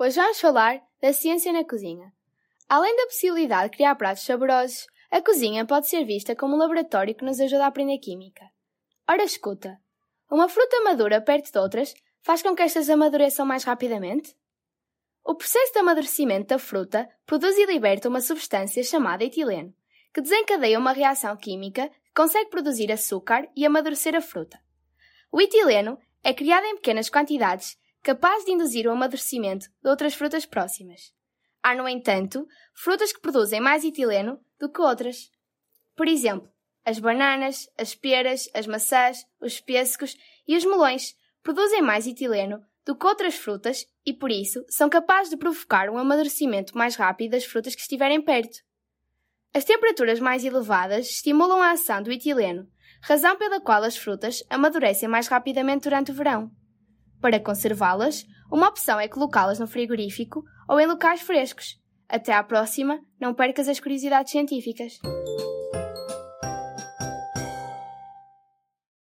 Hoje vamos falar da ciência na cozinha. Além da possibilidade de criar pratos saborosos, a cozinha pode ser vista como um laboratório que nos ajuda a aprender química. Ora, escuta: uma fruta madura perto de outras faz com que estas amadureçam mais rapidamente? O processo de amadurecimento da fruta produz e liberta uma substância chamada etileno, que desencadeia uma reação química que consegue produzir açúcar e amadurecer a fruta. O etileno é criado em pequenas quantidades capaz de induzir o amadurecimento de outras frutas próximas. Há, no entanto, frutas que produzem mais etileno do que outras. Por exemplo, as bananas, as peras, as maçãs, os pêssegos e os melões produzem mais etileno do que outras frutas e, por isso, são capazes de provocar um amadurecimento mais rápido das frutas que estiverem perto. As temperaturas mais elevadas estimulam a ação do etileno, razão pela qual as frutas amadurecem mais rapidamente durante o verão. Para conservá-las, uma opção é colocá-las no frigorífico ou em locais frescos. Até à próxima, não percas as curiosidades científicas.